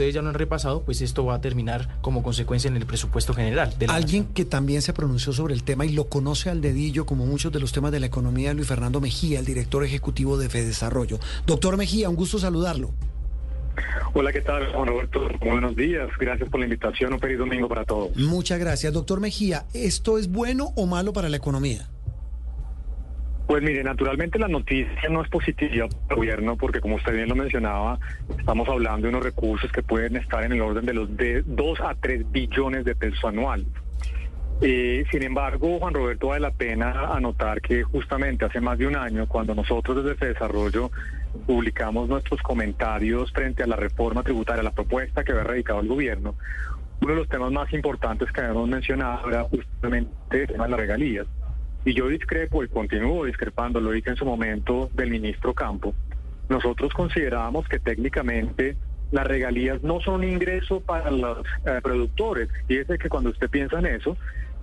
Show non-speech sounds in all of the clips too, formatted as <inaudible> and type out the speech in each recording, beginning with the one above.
ustedes ya lo han repasado, pues esto va a terminar como consecuencia en el presupuesto general. Alguien que también se pronunció sobre el tema y lo conoce al dedillo, como muchos de los temas de la economía, Luis Fernando Mejía, el director ejecutivo de Fedesarrollo. Doctor Mejía, un gusto saludarlo. Hola, ¿qué tal, Juan Roberto? Buenos días, gracias por la invitación, un feliz domingo para todos. Muchas gracias. Doctor Mejía, ¿esto es bueno o malo para la economía? Pues mire, naturalmente la noticia no es positiva para el gobierno porque como usted bien lo mencionaba, estamos hablando de unos recursos que pueden estar en el orden de los de 2 a 3 billones de pesos anual. Eh, sin embargo, Juan Roberto, vale la pena anotar que justamente hace más de un año, cuando nosotros desde Desarrollo publicamos nuestros comentarios frente a la reforma tributaria, la propuesta que había radicado el gobierno, uno de los temas más importantes que habíamos mencionado era justamente el tema de las regalías. Y yo discrepo y continúo discrepando, lo dije en su momento del ministro Campo. Nosotros considerábamos que técnicamente las regalías no son un ingreso para los eh, productores. Es que cuando usted piensa en eso,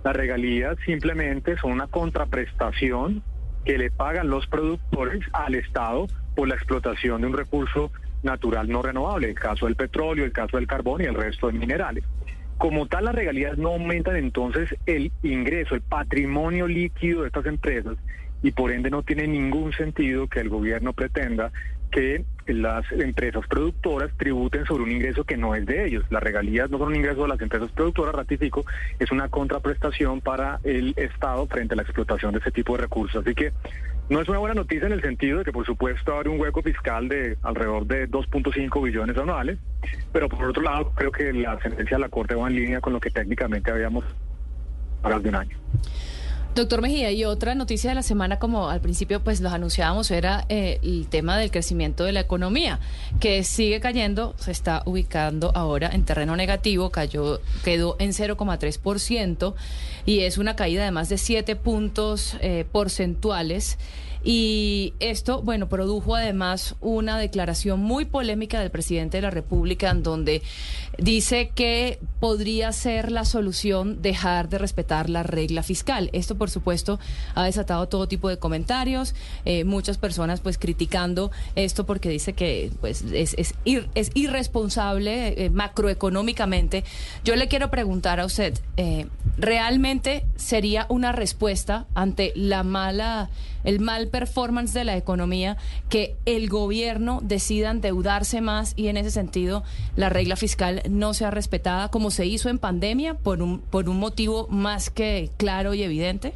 las regalías simplemente son una contraprestación que le pagan los productores al Estado por la explotación de un recurso natural no renovable, el caso del petróleo, el caso del carbón y el resto de minerales. Como tal, las regalías no aumentan entonces el ingreso, el patrimonio líquido de estas empresas y por ende no tiene ningún sentido que el gobierno pretenda que las empresas productoras tributen sobre un ingreso que no es de ellos. Las regalías no son un ingreso de las empresas productoras, ratifico, es una contraprestación para el Estado frente a la explotación de ese tipo de recursos. Así que no es una buena noticia en el sentido de que, por supuesto, abre un hueco fiscal de alrededor de 2.5 billones anuales, pero por otro lado, creo que la sentencia de la Corte va en línea con lo que técnicamente habíamos hablado de un año. Doctor Mejía, y otra noticia de la semana, como al principio pues los anunciábamos, era eh, el tema del crecimiento de la economía, que sigue cayendo, se está ubicando ahora en terreno negativo, cayó, quedó en 0,3% y es una caída de más de 7 puntos eh, porcentuales. Y esto, bueno, produjo además una declaración muy polémica del presidente de la República en donde dice que podría ser la solución dejar de respetar la regla fiscal. Esto, por supuesto, ha desatado todo tipo de comentarios, eh, muchas personas pues criticando esto porque dice que pues es, es, es irresponsable eh, macroeconómicamente. Yo le quiero preguntar a usted, eh, ¿realmente sería una respuesta ante la mala el mal performance de la economía, que el gobierno decida endeudarse más y en ese sentido la regla fiscal no sea respetada como se hizo en pandemia por un, por un motivo más que claro y evidente?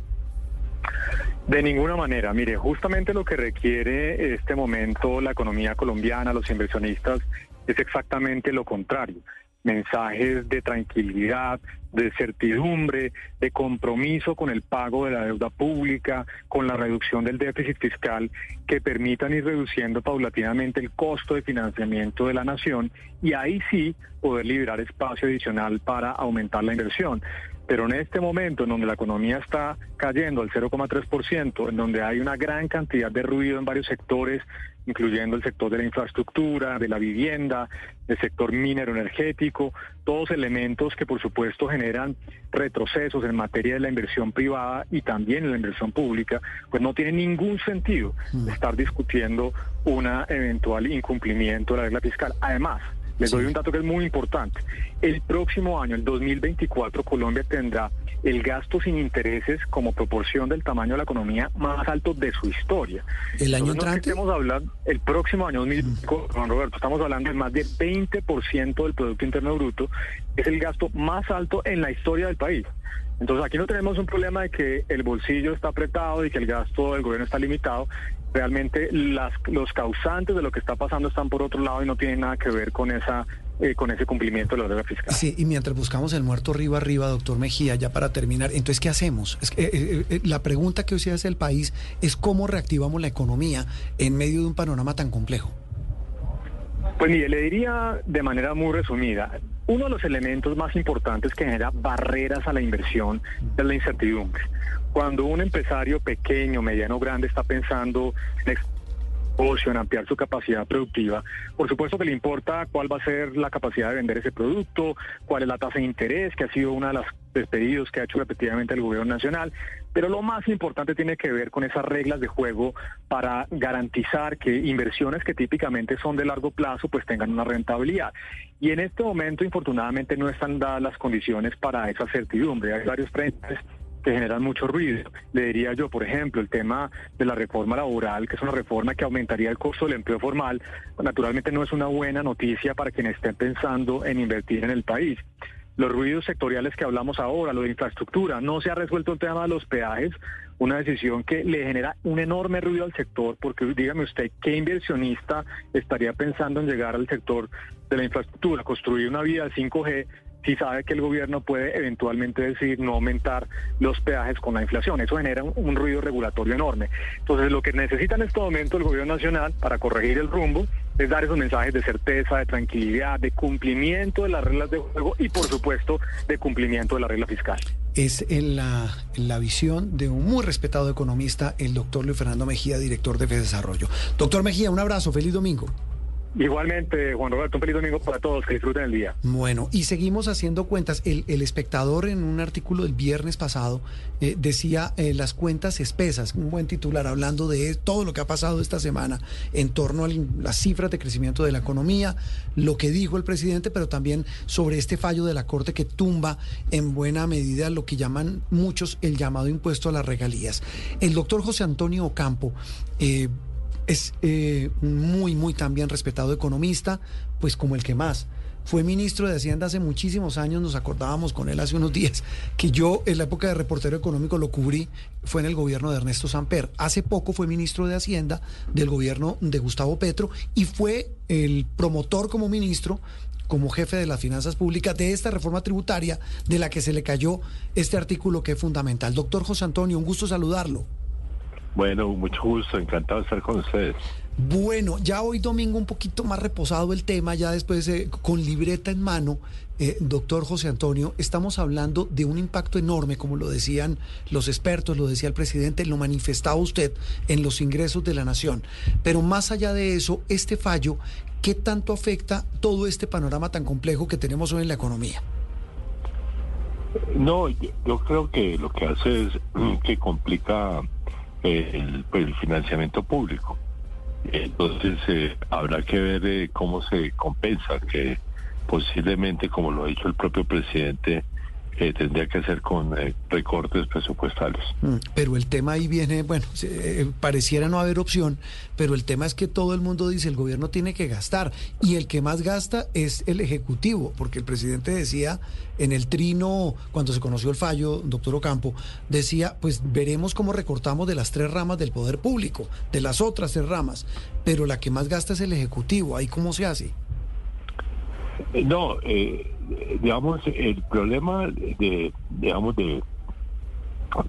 De ninguna manera. Mire, justamente lo que requiere este momento la economía colombiana, los inversionistas, es exactamente lo contrario mensajes de tranquilidad, de certidumbre, de compromiso con el pago de la deuda pública, con la reducción del déficit fiscal, que permitan ir reduciendo paulatinamente el costo de financiamiento de la nación y ahí sí poder liberar espacio adicional para aumentar la inversión. Pero en este momento en donde la economía está cayendo al 0,3%, en donde hay una gran cantidad de ruido en varios sectores, incluyendo el sector de la infraestructura, de la vivienda, el sector minero energético, todos elementos que por supuesto generan retrocesos en materia de la inversión privada y también en la inversión pública, pues no tiene ningún sentido mm. estar discutiendo un eventual incumplimiento de la regla fiscal. Además, les doy un dato que es muy importante. El próximo año, el 2024, Colombia tendrá el gasto sin intereses como proporción del tamaño de la economía más alto de su historia. ¿El año entrante? Estamos hablando, el próximo año, 2024, Juan Roberto, estamos hablando de más de 20% del Producto Interno Bruto. Es el gasto más alto en la historia del país. Entonces aquí no tenemos un problema de que el bolsillo está apretado y que el gasto del gobierno está limitado. Realmente las, los causantes de lo que está pasando están por otro lado y no tienen nada que ver con esa eh, con ese cumplimiento de la regla fiscal. Sí, y mientras buscamos el muerto arriba arriba, doctor Mejía, ya para terminar, entonces, ¿qué hacemos? Es que, eh, eh, la pregunta que hoy se hace el país es cómo reactivamos la economía en medio de un panorama tan complejo. Pues mire, le diría de manera muy resumida, uno de los elementos más importantes que genera barreras a la inversión es la incertidumbre. Cuando un empresario pequeño, mediano, grande está pensando en en ampliar su capacidad productiva. Por supuesto que le importa cuál va a ser la capacidad de vender ese producto, cuál es la tasa de interés, que ha sido una de las despedidos que ha hecho repetidamente el gobierno nacional, pero lo más importante tiene que ver con esas reglas de juego para garantizar que inversiones que típicamente son de largo plazo pues tengan una rentabilidad. Y en este momento, infortunadamente, no están dadas las condiciones para esa certidumbre. Hay varios frentes que generan mucho ruido. Le diría yo, por ejemplo, el tema de la reforma laboral, que es una reforma que aumentaría el costo del empleo formal, naturalmente no es una buena noticia para quienes estén pensando en invertir en el país. Los ruidos sectoriales que hablamos ahora, lo de infraestructura, no se ha resuelto el tema de los peajes, una decisión que le genera un enorme ruido al sector, porque dígame usted, ¿qué inversionista estaría pensando en llegar al sector de la infraestructura, construir una vía 5G si sabe que el gobierno puede eventualmente decir no aumentar los peajes con la inflación. Eso genera un, ruido regulatorio enorme. Entonces, lo que necesita en este momento el gobierno nacional para corregir el rumbo es dar esos mensajes de certeza, de tranquilidad, de cumplimiento de las reglas de juego y, por supuesto, de cumplimiento de la regla fiscal. Es en la, la visión de un muy respetado economista, el doctor Luis Fernando Mejía, director de Desarrollo. Doctor Mejía, un abrazo, feliz domingo. Igualmente, Juan Roberto, un feliz domingo para todos, que disfruten el día. Bueno, y seguimos haciendo cuentas. El, espectador en un artículo del viernes pasado eh, decía eh, las cuentas espesas, un buen titular hablando de todo lo que ha pasado esta semana en torno a las cifras de crecimiento de la economía, lo que dijo el presidente, pero también sobre este fallo de la Corte que tumba en buena medida lo que llaman muchos el llamado impuesto a las regalías. El doctor José Antonio Ocampo... Eh, es eh, muy, muy también respetado economista, pues como el que más. Fue ministro de Hacienda hace muchísimos años, nos acordábamos con él hace unos <laughs> días, que yo en la época de reportero económico lo cubrí, fue en el gobierno de Ernesto Samper. Hace poco fue ministro de Hacienda del gobierno de Gustavo Petro y fue el promotor como ministro como jefe de las finanzas públicas de esta reforma tributaria de la que se le cayó este artículo que es fundamental. Doctor José Antonio, un gusto saludarlo. Bueno, mucho gusto, encantado de estar con ustedes. Bueno, ya hoy domingo un poquito más reposado el tema, ya después eh, con libreta en mano, eh, doctor José Antonio, estamos hablando de un impacto enorme, como lo decían los expertos, lo decía el presidente, lo manifestaba usted en los ingresos de la nación. Pero más allá de eso, este fallo, ¿qué tanto afecta todo este panorama tan complejo que tenemos hoy en la economía? No, yo creo que lo que hace es <clears throat> que complica el, pues, el financiamiento público. Entonces eh, habrá que ver eh, cómo se compensa, que posiblemente, como lo ha dicho el propio presidente, eh, tendría que hacer con eh, recortes presupuestales. Mm, pero el tema ahí viene, bueno, eh, pareciera no haber opción, pero el tema es que todo el mundo dice el gobierno tiene que gastar y el que más gasta es el Ejecutivo, porque el presidente decía en el trino, cuando se conoció el fallo, doctor Ocampo, decía, pues veremos cómo recortamos de las tres ramas del poder público, de las otras tres ramas, pero la que más gasta es el Ejecutivo, ahí cómo se hace. No, eh, digamos, el problema de, digamos, de,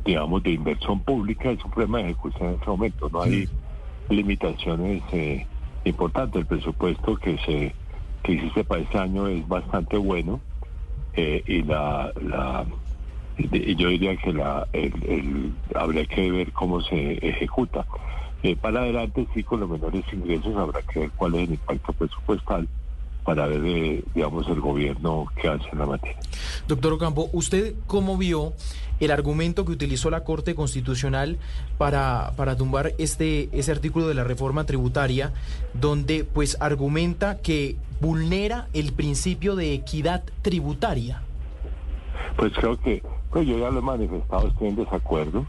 digamos, de inversión pública es un problema de ejecución en este momento. No hay limitaciones eh, importantes. El presupuesto que se que hiciste para este año es bastante bueno eh, y la, la yo diría que la el, habría que ver cómo se ejecuta. Eh, para adelante sí con los menores ingresos habrá que ver cuál es el impacto presupuestal para ver, eh, digamos, el gobierno que hace en la materia. Doctor Ocampo, ¿usted cómo vio el argumento que utilizó la Corte Constitucional para, para tumbar este, ese artículo de la reforma tributaria, donde pues argumenta que vulnera el principio de equidad tributaria? Pues creo que, pues yo ya lo he manifestado, estoy en desacuerdo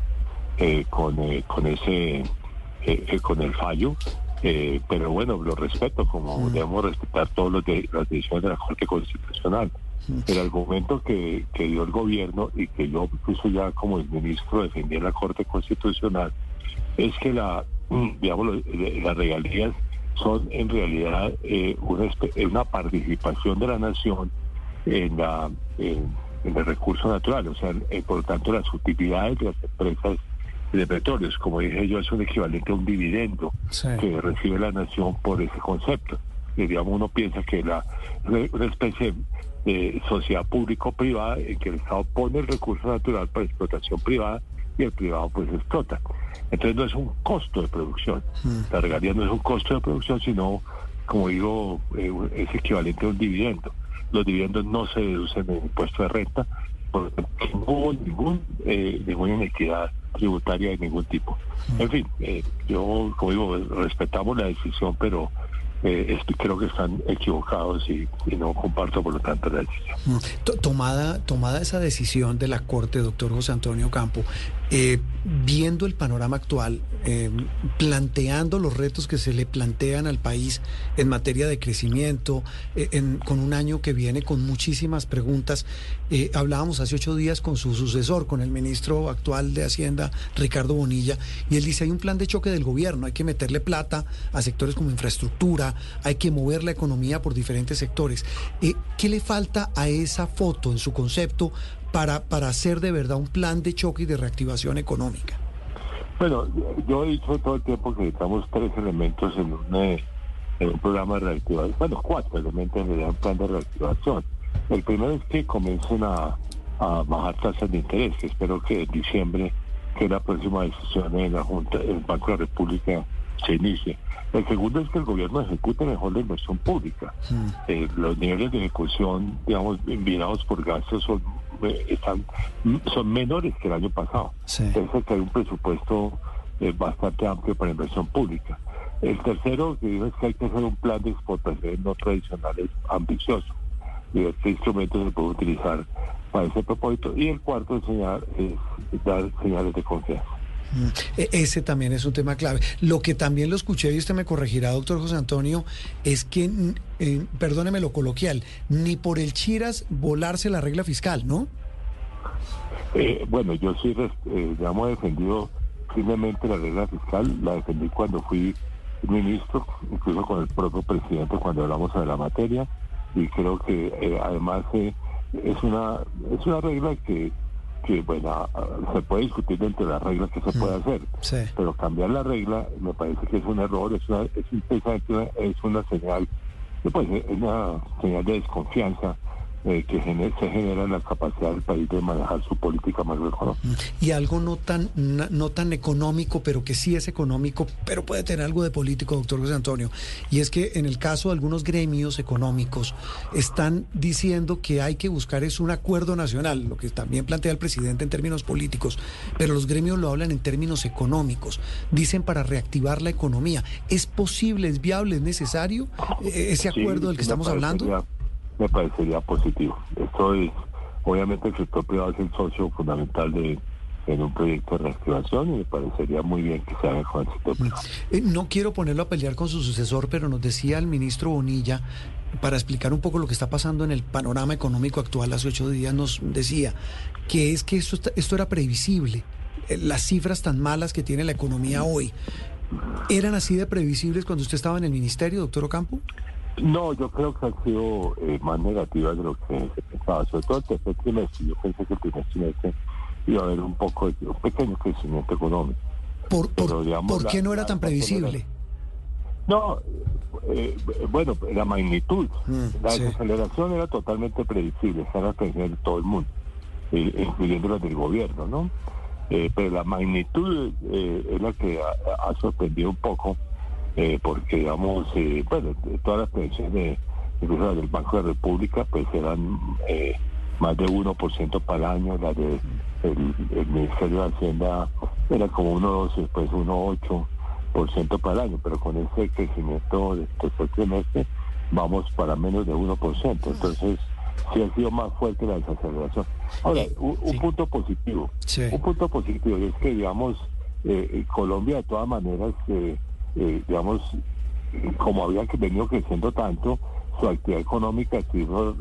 eh, con, eh, con ese, con el fallo. Eh, pero bueno, lo respeto, como debemos respetar todas las decisiones de la Corte Constitucional. El argumento que, dio el gobierno y que yo incluso ya como el ministro defendí en la Corte Constitucional es que la, digamos, las regalías son en realidad eh, una, una participación de la nación en, la, en, el recurso natural, o sea, eh, por lo tanto las utilidades de las empresas de petróleos. Como dije yo, es un equivalente a un dividendo que recibe la nación por ese concepto. Y, digamos, uno piensa que la una especie de sociedad público-privada en que el Estado pone el recurso natural para explotación privada y el privado pues explota. Entonces no es un costo de producción. La regalía no es un costo de producción, sino, como digo, eh, es equivalente a un dividendo. Los dividendos no se deducen en impuesto de renta, no hubo ningún, eh, ninguna inequidad tributaria de ningún tipo. En fin, eh, yo, como digo, respetamos la decisión, pero eh, creo que están equivocados y, no comparto por lo tanto la decisión. Mm. Tomada, tomada esa decisión de la Corte, doctor José Antonio Campo, eh, viendo el panorama actual, eh, planteando los retos que se le plantean al país en materia de crecimiento, con un año que viene con muchísimas preguntas, hablábamos hace ocho días con su sucesor, con el ministro actual de Hacienda, Ricardo Bonilla, y él dice, hay un plan de choque del gobierno, hay que meterle plata a sectores como infraestructura, hay que mover la economía por diferentes sectores. Eh, ¿Qué le falta a esa foto en su concepto para, para hacer de verdad un plan de choque y de reactivación económica? Bueno, yo he dicho todo el tiempo que necesitamos tres elementos en un, eh, en un programa de reactivación, bueno, cuatro elementos en un plan de reactivación. El primero es que comiencen a, a bajar tasas de interés, que espero que en diciembre, que la próxima decisión en la Junta, el Banco de la República se inicie. El segundo es que el gobierno ejecute mejor la inversión pública. Hmm. Eh, los niveles de ejecución, digamos, enviados por gastos son están son menores que el año pasado. Sí. Entonces hay un presupuesto eh, bastante amplio para inversión pública. El tercero que digo es que hay que hacer un plan de exportación no tradicionales ambicioso. Y este instrumento se puede utilizar para ese propósito. Y el cuarto es, es dar señales de confianza. E, ese también es un tema clave. Lo que también lo escuché y usted me corregirá, doctor José Antonio, es que, eh, perdóneme lo coloquial, ni por el Chiras volarse la regla fiscal, ¿no? Eh, bueno, yo sí, eh, digamos, defendido firmemente la regla fiscal, la defendí cuando fui ministro, incluso con el propio presidente cuando hablamos de la materia, y creo que eh, además es una es una regla que que bueno, se puede discutir dentro de las reglas que se puede mm, hacer, pero cambiar la regla me parece que es un error, es una, es, es una señal, pues, es una señal de desconfianza eh, que se genera la capacidad del país de manejar su política macroeconómica. Y algo no tan, no tan económico, pero que sí es económico, pero puede tener algo de político, doctor José Antonio. Y es que en el caso de algunos gremios económicos están diciendo que hay que buscar es un acuerdo nacional, lo que también plantea el presidente en términos políticos, pero los gremios lo hablan en términos económicos. Dicen para reactivar la economía. ¿Es posible, es viable, es necesario eh, ese acuerdo del que estamos hablando? Me parecería positivo. Esto es, obviamente el sector privado es el socio fundamental de en un proyecto de reactivación y me parecería muy bien que se haga con el sector privado. Eh, no quiero ponerlo a pelear con su sucesor, pero nos decía el ministro Bonilla, para explicar un poco lo que está pasando en el panorama económico actual, hace ocho días nos decía que es que esto, esto era previsible. Eh, las cifras tan malas que tiene la economía hoy, ¿eran así de previsibles cuando usted estaba en el ministerio, doctor Ocampo? No, yo creo que han sido eh, más negativas de lo que se pensaba, sobre todo el tercer trimestre. Yo pensé que el primer trimestre iba a haber un poco, de, un pequeño crecimiento económico. ¿Por, por, qué no era tan previsible? No, eh, bueno, la magnitud, mm, la desaceleración era totalmente predecible, estaba la de todo el mundo, eh, incluyendo la del gobierno, ¿no? pero la magnitud es la que ha sorprendido un poco eh, porque digamos, eh, bueno, todas las pensiones incluso del Banco de la República, pues eran eh, más de 1% para el año, la de el, Ministerio de Hacienda era como 1,12, pues 1,8% para el año, pero con ese crecimiento de este trimestre vamos para menos de 1%, entonces sí ha sido más fuerte la desaceleración. Ahora, un, punto positivo, un punto positivo es que, digamos, Colombia de todas maneras... Eh, eh, digamos, como había que venido creciendo tanto, su actividad económica,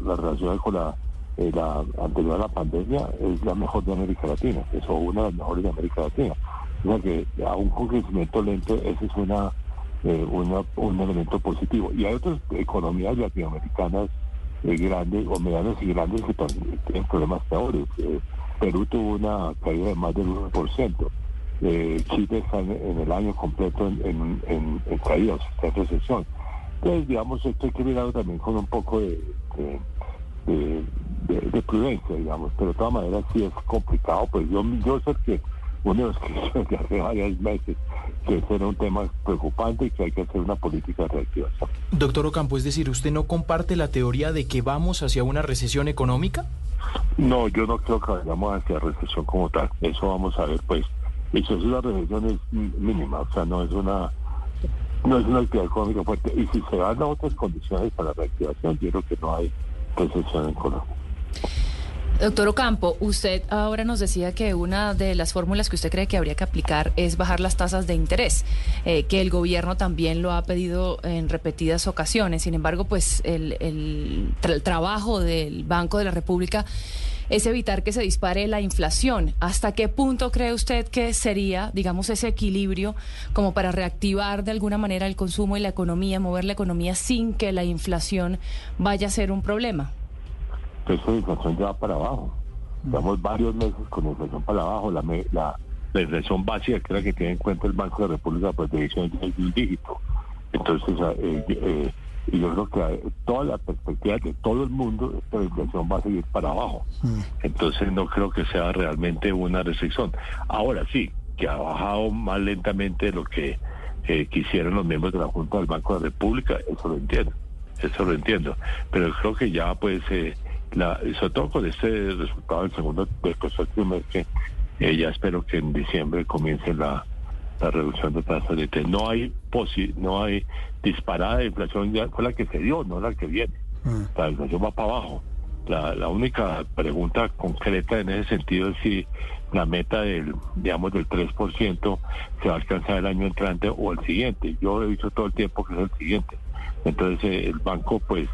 la relación con la, eh, la anterior a la pandemia, es la mejor de América Latina, es una de las mejores de América Latina. O sea que aún con crecimiento lento, ese es una, eh, un elemento positivo. Y hay otras economías latinoamericanas grandes o medianas y grandes que tienen problemas peores. Perú tuvo una caída de más del 1% eh, Chile está en, el año completo en, en, en, caída, está en recesión. Entonces, digamos, esto hay que mirarlo también con un poco de, de, prudencia, digamos, pero de todas maneras sí es complicado, pues yo, yo sé que uno de <laughs> hace varios meses que ese era un tema preocupante y que hay que hacer una política de reactivación. Doctor Ocampo, es decir, ¿usted no comparte la teoría de que vamos hacia una recesión económica? No, yo no creo que vayamos hacia recesión como tal. Eso vamos a ver, pues. Eso es una recesión es mínima, o sea, no es una no es una actividad económica fuerte. Y si se dan otras condiciones para la reactivación, yo creo que no hay recesión en Colombia. Doctor Ocampo, usted ahora nos decía que una de las fórmulas que usted cree que habría que aplicar es bajar las tasas de interés, eh, que el gobierno también lo ha pedido en repetidas ocasiones. Sin embargo, pues el, el trabajo del Banco de la República es evitar que se dispare la inflación. ¿Hasta qué punto cree usted que sería, digamos, ese equilibrio como para reactivar de alguna manera el consumo y la economía, mover la economía sin que la inflación vaya a ser un problema? Pues la inflación ya va para abajo. Llevamos varios meses con inflación para abajo. La, la, la inflación básica, que es la que tiene en cuenta el Banco de República, pues de es un dígito. Entonces, eh, eh, y yo creo que toda la perspectiva de todo el mundo es que la inflación va a seguir para abajo. Entonces no creo que sea realmente una restricción. Ahora sí, que ha bajado más lentamente de lo que eh, quisieron los miembros de la Junta del Banco de la República, eso lo entiendo, eso lo entiendo. Pero creo que ya pues, eh, la, sobre todo con este resultado del segundo, del trimestre, eh, ya espero que en diciembre comience la reducción de tasas de interés. No hay no hay disparada de inflación, ya fue la que se dio, no la que viene. Mm. La inflación va para abajo. La, la única pregunta concreta en ese sentido es si la meta del, digamos, del 3% se va a alcanzar el año entrante o el siguiente. Yo he dicho todo el tiempo que es el siguiente. Entonces eh, el banco, pues,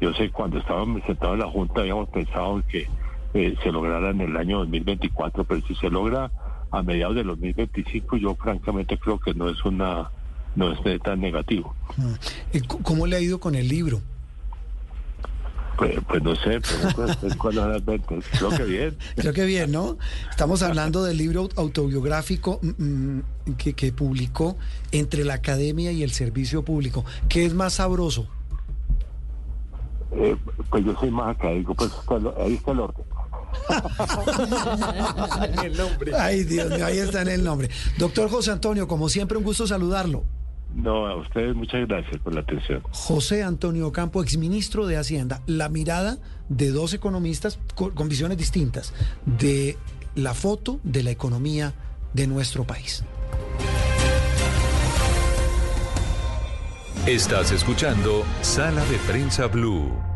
yo sé, cuando estábamos sentados en la Junta habíamos pensado que eh, se lograra en el año 2024, pero si se logra a mediados del 2025, yo francamente creo que no es una no es tan negativo. Mm. ¿Cómo le ha ido con el libro? Pues, pues no sé, pero cuándo las ventas. Creo que bien. Creo <laughs> que bien, ¿no? Estamos hablando del libro autobiográfico mm, mm, que, que publicó entre la academia y el servicio público. ¿Qué es más sabroso? Eh, pues yo soy más académico, pues ahí está el orden. <laughs> el nombre. Ay, Dios mío, ahí está en el nombre. Doctor José Antonio, como siempre, un gusto saludarlo. No, a ustedes muchas gracias por la atención. José Antonio Campo, exministro de Hacienda. La mirada de dos economistas con, con visiones distintas de la foto de la economía de nuestro país. Estás escuchando Sala de Prensa Blue.